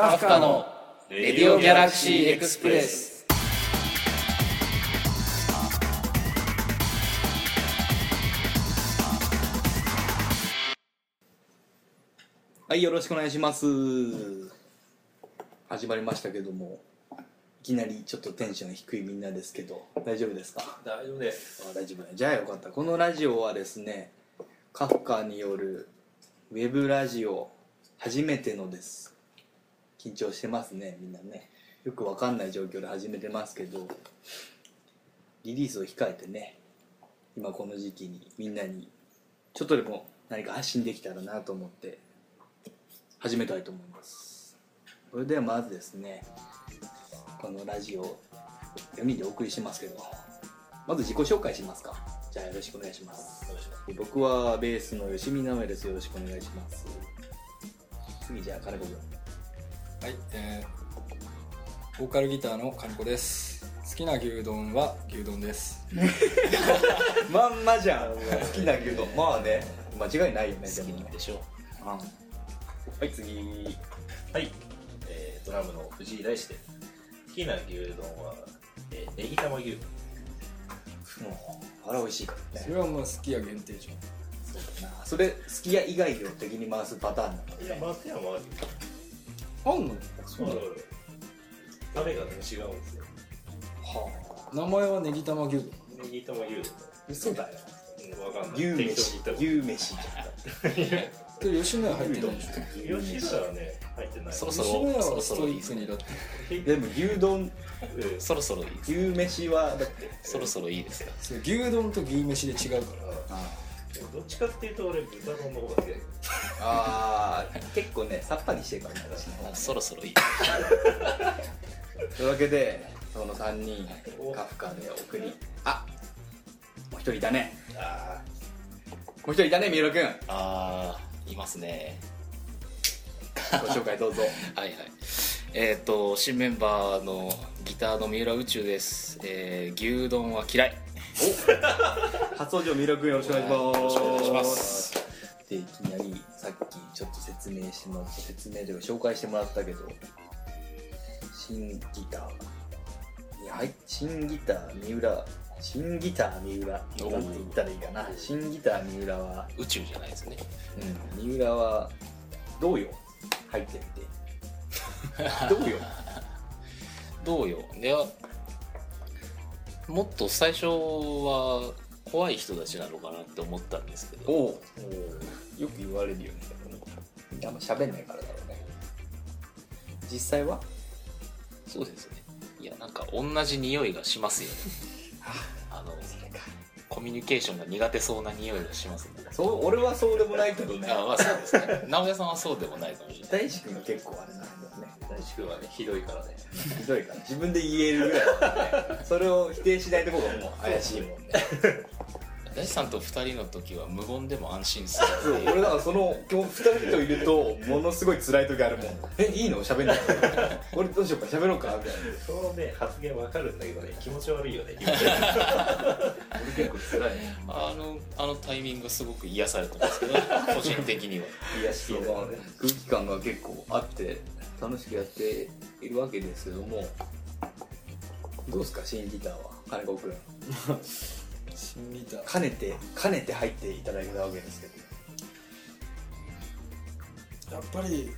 カフカのレディオギャラクシーエクスプレス。はいよろしくお願いします。始まりましたけどもいきなりちょっとテンション低いみんなですけど大丈夫ですか？大丈夫です。あ大丈夫ね。じゃあよかった。このラジオはですねカフカによるウェブラジオ初めてのです緊張してますねみんなね。よくわかんない状況で始めてますけどリリースを控えてね今この時期にみんなにちょっとでも何か発信できたらなと思って始めたいと思います。それではまずですねこのラジオ4人でお送りしますけどまず自己紹介しますか。じゃあよろしくお願いします。僕はベースの吉見直江です。よろしくお願いします。次じゃあ金子君はい、えー、ボーカルギターの金子です。好きな牛丼は牛丼です。まんまじゃん。好きな牛丼。まあね間違いないよね好きでしょう。ん。はい次。はい、えー、ドラムの藤井大志です好きな牛丼は、えー、ネギ玉牛。丼もうあれ美味しいからね。それはまあ好きや限定じそうだな。それ好きや以外を敵に回すパターンなの？いや松山はゃんあんの？そうだタレがね違うんですよ。はあ。名前はネギ玉牛？丼ネギ玉牛丼嘘だ。ようんわかんない。牛適当に言った。飯牛飯吉野家入ってない。でし吉野家はね入ってないょそろそ吉野家はろそろストイックにだって。でも牛丼。うん。そろそろいいです。牛飯はだって。そろそろいいですよ。それ牛丼と牛飯で違うから。あどっちかっていうと俺豚丼の方が好きだけど。あー結構ねさっぱりしてるからね私の方があそろそろいい。というわけでその3人カフカで送り。あもう一人いたね。あもう一人いたね三浦君あーいますね。ご紹介どうぞ。はいはい。えっ、と新メンバーのギターの三浦宇宙です、えー牛丼は嫌い初登場三浦君よろしくお願いしますよろしくお願いします。でいきなりさっきちょっと説明してもらって説明というか紹介してもらったけど新ギターいやはい新ギター三浦新ギター三浦なんて言ったらいいかな？新ギター三浦は宇宙じゃないですね。うん三浦はどうよ？入ってみてどうよ？どうよ？いやもっと最初は怖い人たちなのかなって思ったんですけど。およく言われるよね。あんま喋んないからだろうね。実際は？そうですね。いやなんか同じ匂いがしますよね。あのコミュニケーションが苦手そうな匂いがしますね。そう俺はそうでもないけどね。あまあそうですね。直哉さんはそうでもないかもしれない。大志くんが結構あれなんだ大志くんはねひどいからね。ひどいから。自分で言えるぐらいだからね。それを否定しないところがもう怪しいもんね。大地さんと二人の時は無言でも安心するそう俺だからその今日2人といるとものすごい辛い時あるもん。えいいの？喋んない俺どうしようか？喋ろうか？みたいな。そのね発言わかるんだけどね気持ち悪いよね 俺結構辛いあのあのタイミングすごく癒されてますけど個人的には。癒し系だね空気感が結構あって楽しくやっているわけですけどもどうですか新ギターは金子君新ギター。かねてかねて入っていただいたわけですけど。やっぱり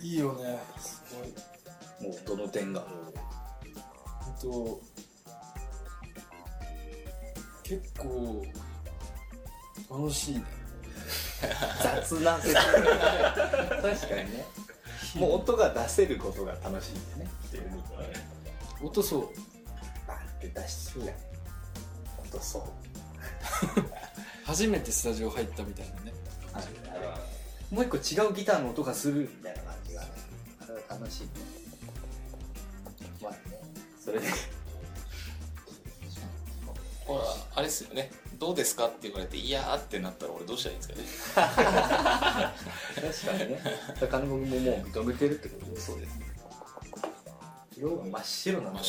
いいよねすごい。もうどの点が？えっと結構楽しいね。雑な説明。確かにねもう音が出せることが楽しいんだね。ってい音そう。バンって出しそうやん音そう。初めてスタジオ入ったみたいなね。もう一個違うギターの音がするみたいな感じがね。あれは楽しいね。まあね。それで。ほらあれですよねどうですかって言われていやーってなったら俺どうしたらいいんですかね。確かにね。金子君ももう認めてるってことでそうです色が真っ白なんだね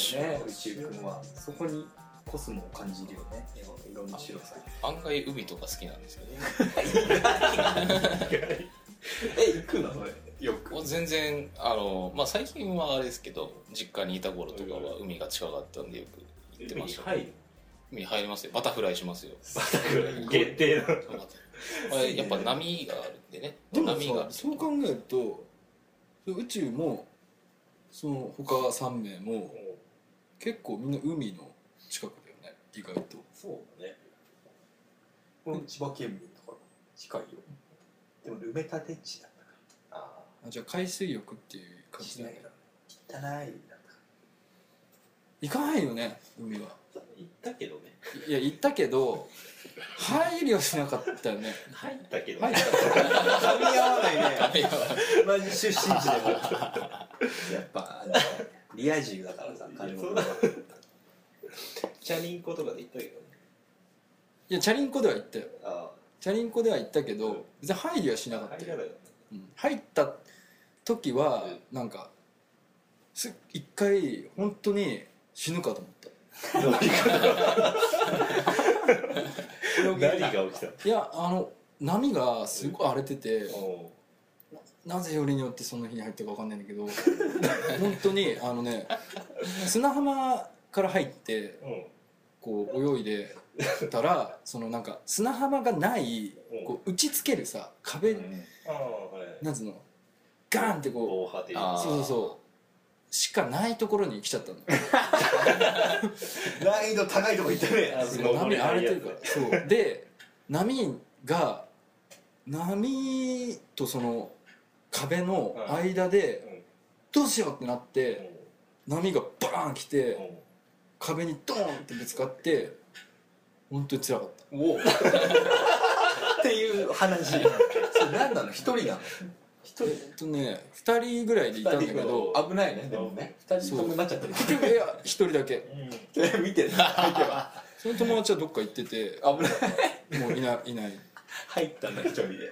宇宙君は。そこにコスモを感じるよね。色の白さ案外海とか好きなんですけど え行くの？それよくお全然あの、まあ、最近はあれですけど実家にいた頃とかは海が近かったんでよく行ってました、はい海に入りますよ。バタフライしますよ。限定の。あれやっぱ波があるんでね。でも波がさそう考えると宇宙もその他3名も結構みんな海の近くだよね。意外と。そうだね。この千葉県民だから近いよ。でも埋め立て地だったかああじゃあ海水浴っていうら感じだね。汚い行かないよね海はったけどね。いや行ったけど入りはしなかったよね。入ったけど。ねら噛み合わないねら同じ出身地でもやっぱあのリア充だからさ金子君はチャリンコとかで行ったけどね。いやチャリンコでは行ったよ。あチャリンコでは行ったけど別に入りはしなかあったよ。入らなかっうん。入った時はなんかす一回本当に死ぬかと思った 何が起きた？いやあの波がすごい荒れてておなぜよりによってその日に入ったか分かんないんだけど本当にあのね砂浜から入ってうんこう泳いでたらそのなんか砂浜がないう。んこう打ちつけるさ壁ああはいなんつうの？ガーンってこうそうそうそうしかないところに来ちゃったの。難易度高いとこ行ったね。波荒れてるから。そう。で波が波とその壁の間でどうしようってなって波がバーン来て壁にドーンってぶつかって本当に辛かった。おお。っていう話。それ何なの？一人なの？一人えっとね2人ぐらいでいたんだけど危ないねでもね。二人ともなっちゃってる。結局いや1人だけ。見てる相手は。その友達はどっか行ってて危ない。もういないいない。入ったんだ一人で。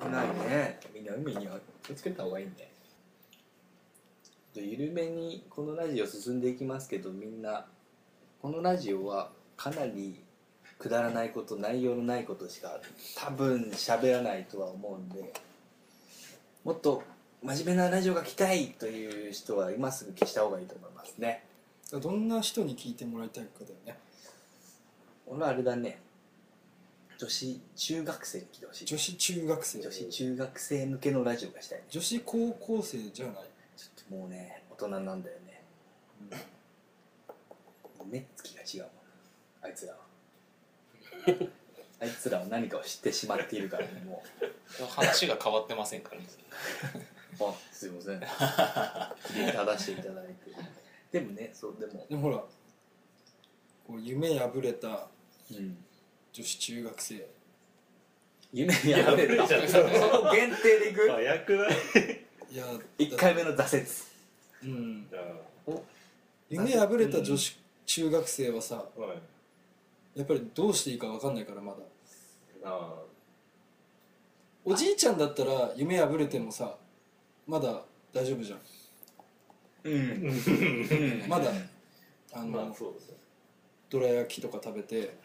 危ないね。みんな海には気をつけた方がいいね。緩めにこのラジオ進んでいきますけどみんなこのラジオはかなりくだらないこと内容のないことしか多分喋らないとは思うんでもっと真面目なラジオが来たいという人は今すぐ消した方がいいと思いますね。どんな人に聞いてもらいたいかだよね。俺はあれだね。女子中学生に来てほしい。女子中学生。女子中学生向けのラジオがしたいね。女子高校生じゃない？ちょっともうね大人なんだよね、目つきが違うもん。あいつらは あいつらは何かを知ってしまっているからね も話が変わってませんからね。う あすいません。きれいに正していただいて。でもねそうでも。でもほらこう夢破れたうん。女子中学生。夢に破れた。破れたその限定でいく？早くない？いや1回目の挫折。うん。あ。夢破れた女子中学生はさあはいやっぱりどうしていいか分かんないからまだ。あおじいちゃんだったら夢破れてもさまだ大丈夫じゃん。うん。まだあ あの、まあそうですね。どら焼きとか食べて。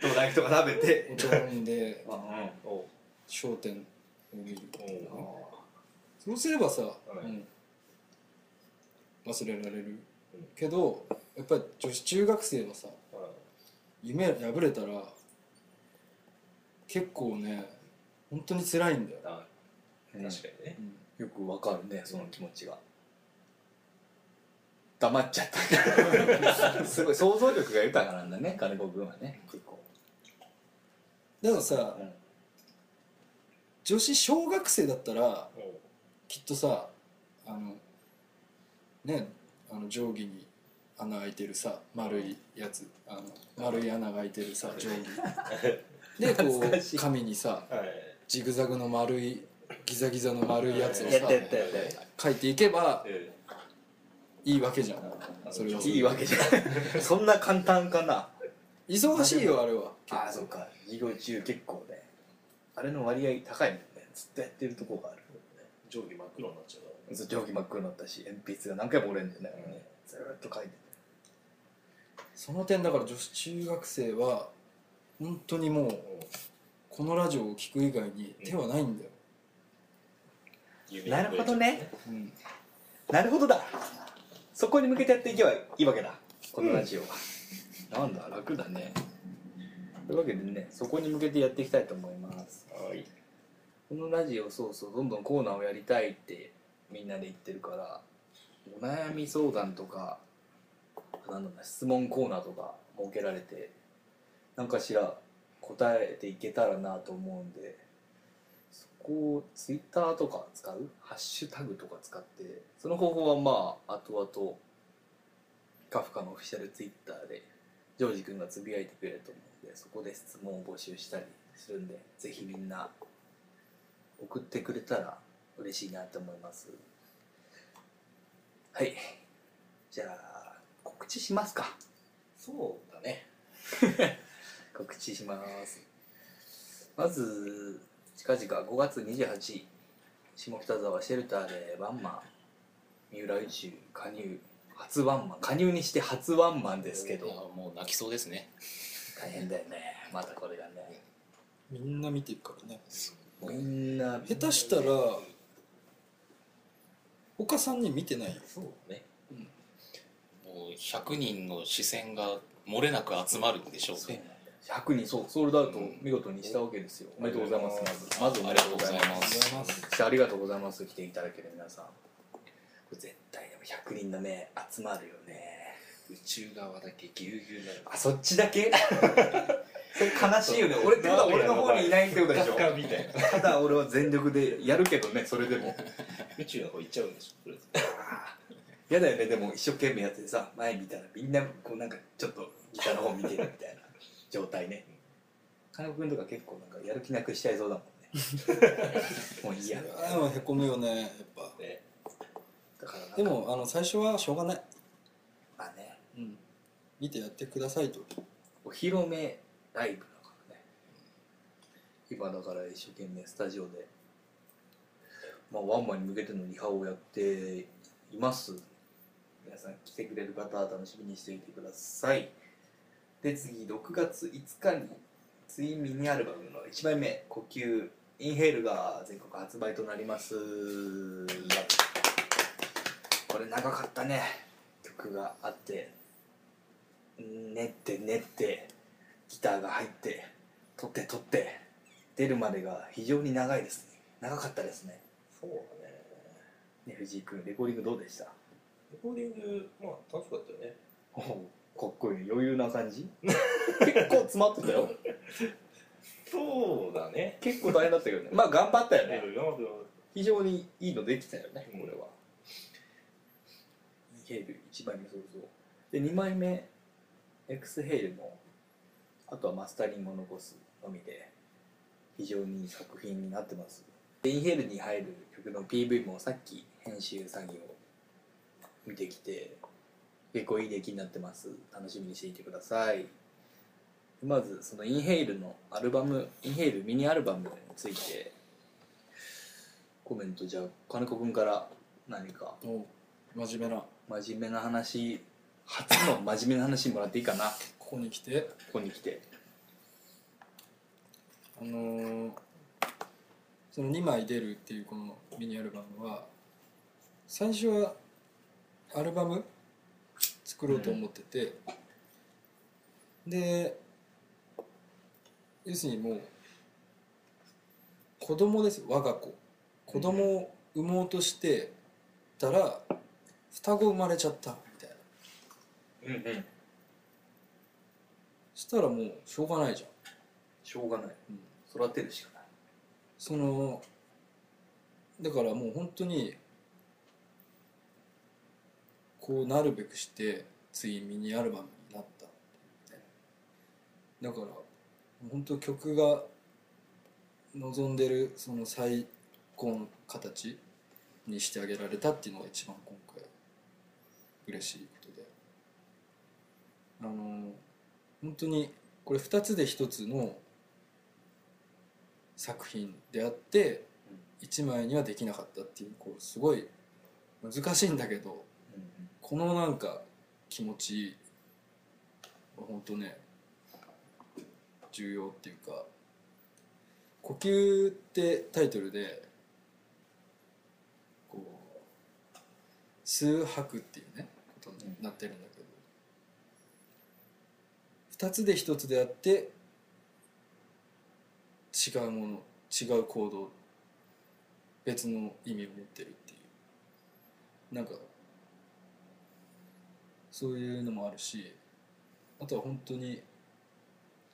どら焼きとか食べて。お茶飲んで あお商店を見るおそうすればさ、い。うん。忘れられる。けどやっぱり女子中学生はさ夢破れたら結構ね本当に辛いんだよ、あうん。確かにね。うん。よくわかるねその気持ちが。黙っちゃった。すごい想像力が豊かなんだね金子君はね。結構、だからさうん。女子小学生だったらおきっとさあのねあの定規に穴開いてるさ丸いやつあの丸い穴が開いてるさ定規。でこう紙にさはい。ジグザグの丸いギザギザの丸いやつをさ書いていけばえいいわけじゃん。それいいわけじゃない そんな簡単かな。忙しいよあれは。ああそっか。授業中結構ね。あれの割合高いもんね。ずっとやってるとこがある。定規真っ黒になっちゃう定規真っ黒になったし鉛筆が何回も折れんだよね,、うんずーっと書いてその点だから女子中学生は本当にもうこのラジオを聞く以外に手はないんだよ、夢なるほどね。うんなるほどだ。そこに向けてやっていけばいいわけだ。このラジオは、なんだ楽だね。というわけでねそこに向けてやっていきたいと思います。はい。このラジオそうそうどんどんコーナーをやりたいってみんなで言ってるからお悩み相談とかなんだろうな質問コーナーとか設けられて何かしら答えていけたらなと思うんでそこをツイッターとか使う？ハッシュタグとか使ってその方法はまあ後々カフカのオフィシャルツイッターでジョージ君がつぶやいてくれると思うんでそこで質問を募集したりするんでぜひみんな送ってくれたら嬉しいなと思います。はい。じゃあ知しますか？そうだね。告知します。まず近々5月28日下北沢シェルターでワンマン三浦宇宙加入初ワンマン加入にして初ワンマンですけど。もう泣きそうですね。大変だよね。またこれがね。みんな見てるからね。みんな下手したら他3人見てないよ。そうだね100人の視線が漏れなく集まるんでしょうね。100人そうソールドアウトを見事にしたわけですよ、おめでとうございますまず。まずおめでとうございまありがとうございます。すそしてありがとうございます。来ていただける皆さん。これ絶対でも100人の目集まるよね。宇宙側だけぎゅうぎゅうになる。あそっちだけ？それ悲しいよね。俺ってことは俺の方にいないってことでしょ？みたいな。ただ俺は全力でやるけどねそれでも。宇宙の方行っちゃうんでしょ嫌だよねでも一生懸命やっててさ前見たらみんなこうなんかちょっとギターの方見てるみたいな 状態ね。金子君とか結構なんかやる気なくしちゃいそうだもんね。もういいや。ああへこむよねやっぱ。ね。だからでもあの最初はしょうがない、まあね。うん、見てやってくださいと。お披露目ライブだからね。今だから一生懸命スタジオで、まあ、ワンマンに向けてのリハをやっています皆さん来てくれる方は楽しみにしていてください。で次6月5日にツインミニアルバムの1枚目「呼吸インヘール」が全国発売となります。これ長かったね。曲があって練って練ってギターが入って取って取って出るまでが非常に長いですね。長かったですね。そうだね。ね藤井君レコーディングどうでした？レコーディングまあ楽しかったよね。お かっこいい余裕な感じ？結構詰まってたよ。そうだね。結構大変だったけどね。まあ頑張ったよね。ね非常にいいのできたよねこれは。ヘイル1枚目そうそうで2枚目エクスヘイルもあとはマスタリングを残すのみで非常にいい作品になってます。でインヘイルに入る曲の PV もさっき編集作業見てきて結構いい出来になってます。楽しみにしていてください。まずそのインヘイルのアルバムインヘイルミニアルバムについてコメントじゃあ金子君から何か。お真面目な。真面目な話初の真面目な話もらっていいかな。ここに来て。ここに来て。あのーその2枚出るっていうこのミニアルバムは最初はアルバム作ろうと思ってて、で要するにもう子供ですよ我が子。子供を産もうとしてたら双子生まれちゃったみたいな。うんうん。そしたらもうしょうがないじゃん。しょうがない。うん。育てるしかない。そのだからもう本当にこうなるべくしてついミニアルバムになっただから本当曲が望んでるその最高の形にしてあげられたっていうのが一番今回嬉しいことであの本当にこれ2つで1つの作品であって1枚にはできなかったっていうこうすごい難しいんだけどこのなんか気持ち本当ね重要っていうか「呼吸」ってタイトルでこう数拍っていうねことになってるんだけど、2つで1つであって違うもの違う行動別の意味を持ってるっていう。なんかそういうのもあるしあとは本当に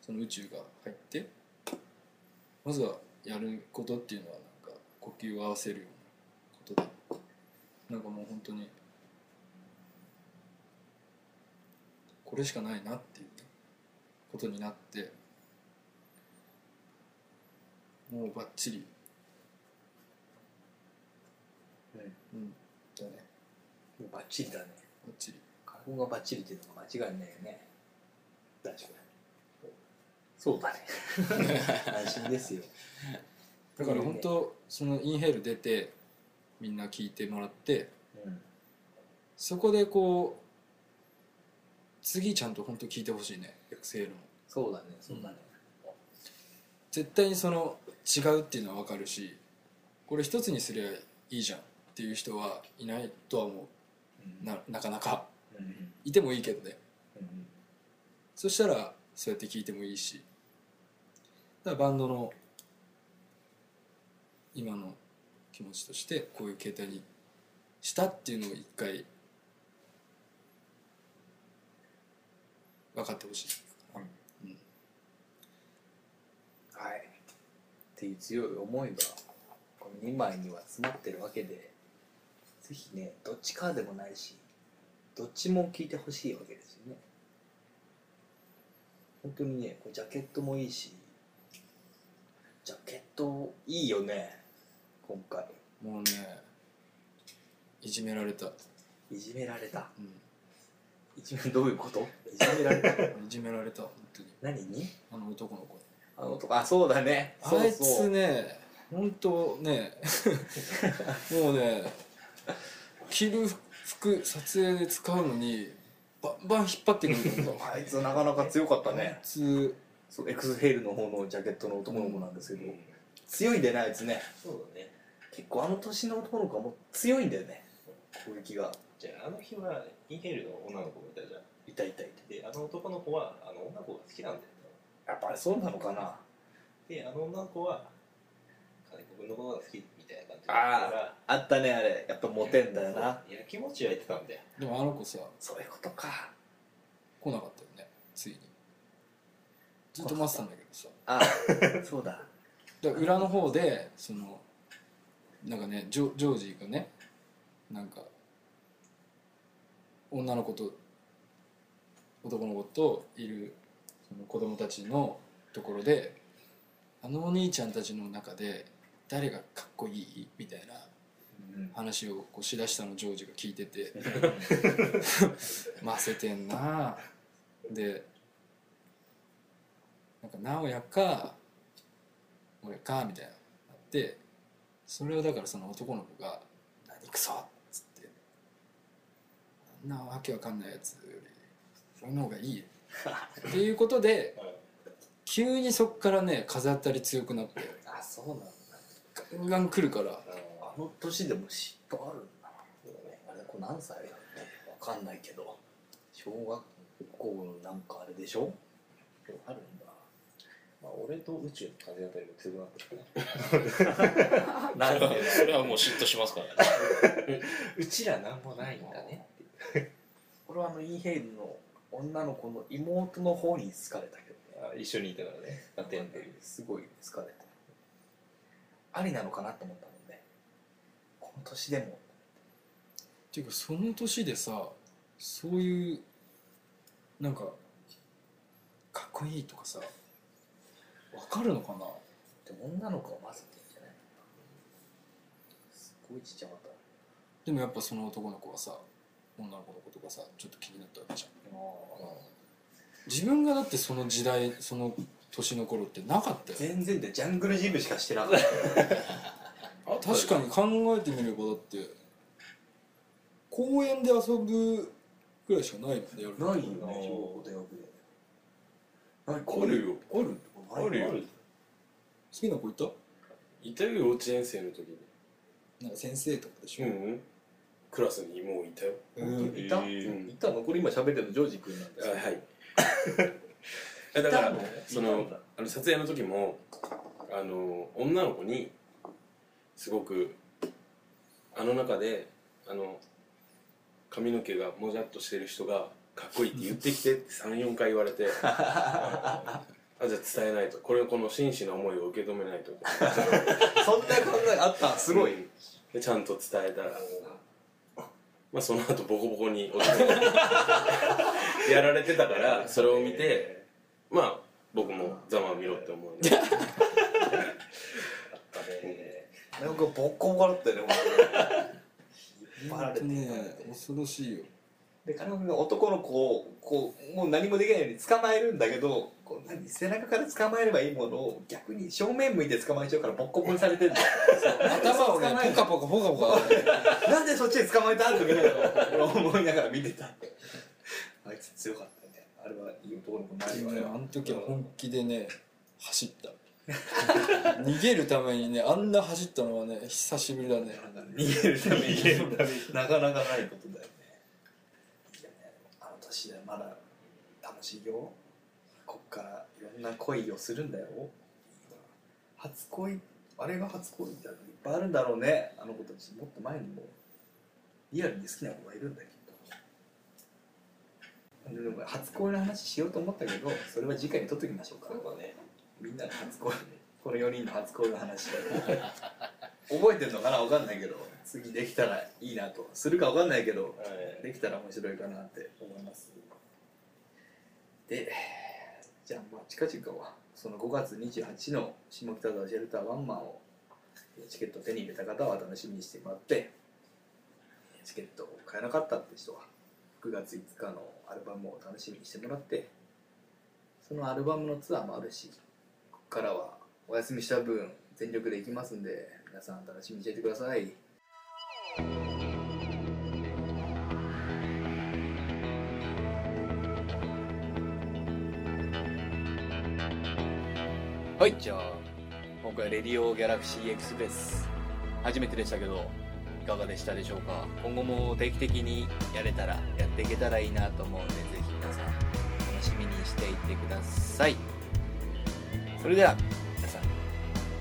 その宇宙が入ってまずはやることっていうのはなんか呼吸を合わせるようなことでなんかもう本当にこれしかないなっていうことになってもうバッチリうん。うんだね。もうバッチリだね。バッチリ花粉がバッチリっていうのが間違いないよね。確かに。そうだね。安心ですよ。だから本当そのインヘール出てみんな聞いてもらってうん。そこでこう次ちゃんと本当聞いてほしいね。エクセールも。そうだねそうだね。絶対にその違うっていうのは分かるしこれ一つにすりゃいいじゃんっていう人はいないとは思う。ななかなか。うんうんいてもいいけどね。うんそしたらそうやって聞いてもいいし。だからバンドの今の気持ちとしてこういう形態にしたっていうのを一回分かってほしい、うん。はい。っていう強い思いがこの2枚には詰まってるわけでぜひねどっちかでもないしどっちも聞いてほしいわけですよね。本当にねジャケットもいいし。ジャケットいいよね。今回。もうねいじめられた、いじめられた。ういじめどういうこと？いじめられた。ん、いじめられた本当に。何？にあの男の子に。あのとかあそうだね。あいそうつね本当ね もうね着る服撮影で使うのにバンバン引っ張ってくるの あいつなかなか強かったあいねつそうエクスヘイルの方のジャケットの男の子なんですけど、強いんだよねあいつね。そうだね。結構あの年の男の子はもう強いんだよね。攻撃が。じゃああの日はインヘールの女の子がいたじゃん。いたいたい。であの男の子はあの女の子が好きなんだよたやっぱりそうなのかな。であの女の子は金子君のことが好きみたいな感じだったから。あったねあれ。やっぱモテんだよな。やきもちは言ってたんだよ。でもあの子さそういうことか。来なかったよねついに。ずっと待ってたんだけどさ。あそうだ。で裏の方でそのなんかねジョジョージがねなんか女の子と男の子といるその子供たちのところであのお兄ちゃんたちの中で誰がかっこいい？みたいなうん。話をこうしだしたのジョージが聞いてて。ませてんな。でなんか直哉か俺かみたいななってそれをだからその男の子が「何クソ!」っつって「あんなわけわかんないやつよりその方がいい」っていうことで 急にそっからね風当たり強くなって。あそうなんだ。ガンガン来るから。あの年でも嫉妬あるんだなあれこれ何歳だってわかんないけど。小学校なんかあれでしょ？あるんだ。まあ、俺と宇宙の風当たりが強くなってるね。なんでそれはもう嫉妬しますからね。うちらなんもないんだね。俺はあのインヘイルの女の子の妹の方に好かれたけどね。あ一緒にいたからね。ラテンで。すごい好かれたありなのかなと思ったもんねこの年でも。っていうかその年でさそういうなんかかっこいいとかさわかるのかな？でも女の子は混ぜてんじゃないすごいちっちゃかった。でもやっぱその男の子はさ女の子のことがさちょっと気になったわけじゃん。自分がだってその時代その年の頃ってなかったよ。全然でジャングルジムしかしてなかった。確かに考えてみればだって公園で遊ぶぐらいしかないもんねやるないよね小学校大学で。何あるよ。ある？あるよ。好きな子いた？いたよ幼稚園生の時に。なんか先生とかでしょ、うんクラスにもういたよ。うん。いた、えー。いた残り今喋ってるの？ジョージ君なんですはい。え だからそのあの撮影の時もあの女の子にすごくあの中であの髪の毛がもじゃっとしてる人がかっこいいって言ってきてって34回言われて あじゃあ伝えないと。これをこの真摯な思いを受け止めないと。そんな考えあったすごい、うん。でちゃんと伝えたら。まあその後ボコボコにやられてたからそれを見てまあ僕もざまあ見ろって思うんで。なんかボッコボコだったよね引っ張られてねて恐ろしいよ。で金子君が男の子をこうもう何もできないように捕まえるんだけどこう何背中から捕まえればいいものを逆に正面向いて捕まえちゃうからボッコボコにされてるんだよ。頭をね捕まえるポカポカポカポカ。なんでそっちで捕まえたんとか思いながら見てた。あいつ強かった。ねあれはいい男の子ないよ。ねあの時は本気でね走った。逃げるためにねあんな走ったのはね久しぶりだね。逃げるために。逃げるために。なかなかないことだよね。いやね。あの年でまだ楽しいよ。こっからいろんな恋をするんだよ。初恋？あれが初恋みたいなのいっぱいあるんだろうね。あの子たち。もっと前にもリアルに好きな子がいるんだけど。でも初恋の話しようと思ったけどそれは次回に撮っときましょうか。そうだね。みんなの初恋。この4人の初恋の話。覚えてんのかな？わかんないけど。次できたらいいなと。するかわかんないけどできたら面白いかなって思います。でじゃあまあ近々はその5月28の下北沢シェルターワンマンをチケットを手に入れた方は楽しみにしてもらってチケットを買えなかったって人は9月5日のアルバムを楽しみにしてもらってそのアルバムのツアーもあるしここからはお休みした分全力で行きますんで皆さん楽しみにしていてください。はいじゃあ今回レディオギャラクシーエクスプレス初めてでしたけどいかがでしたでしょうか？今後も定期的にやれたらやっていけたらいいなと思うんでぜひ皆さん楽しみにしていてください。それでは皆さん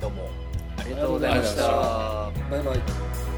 どうもありがとうございました。バイバイ。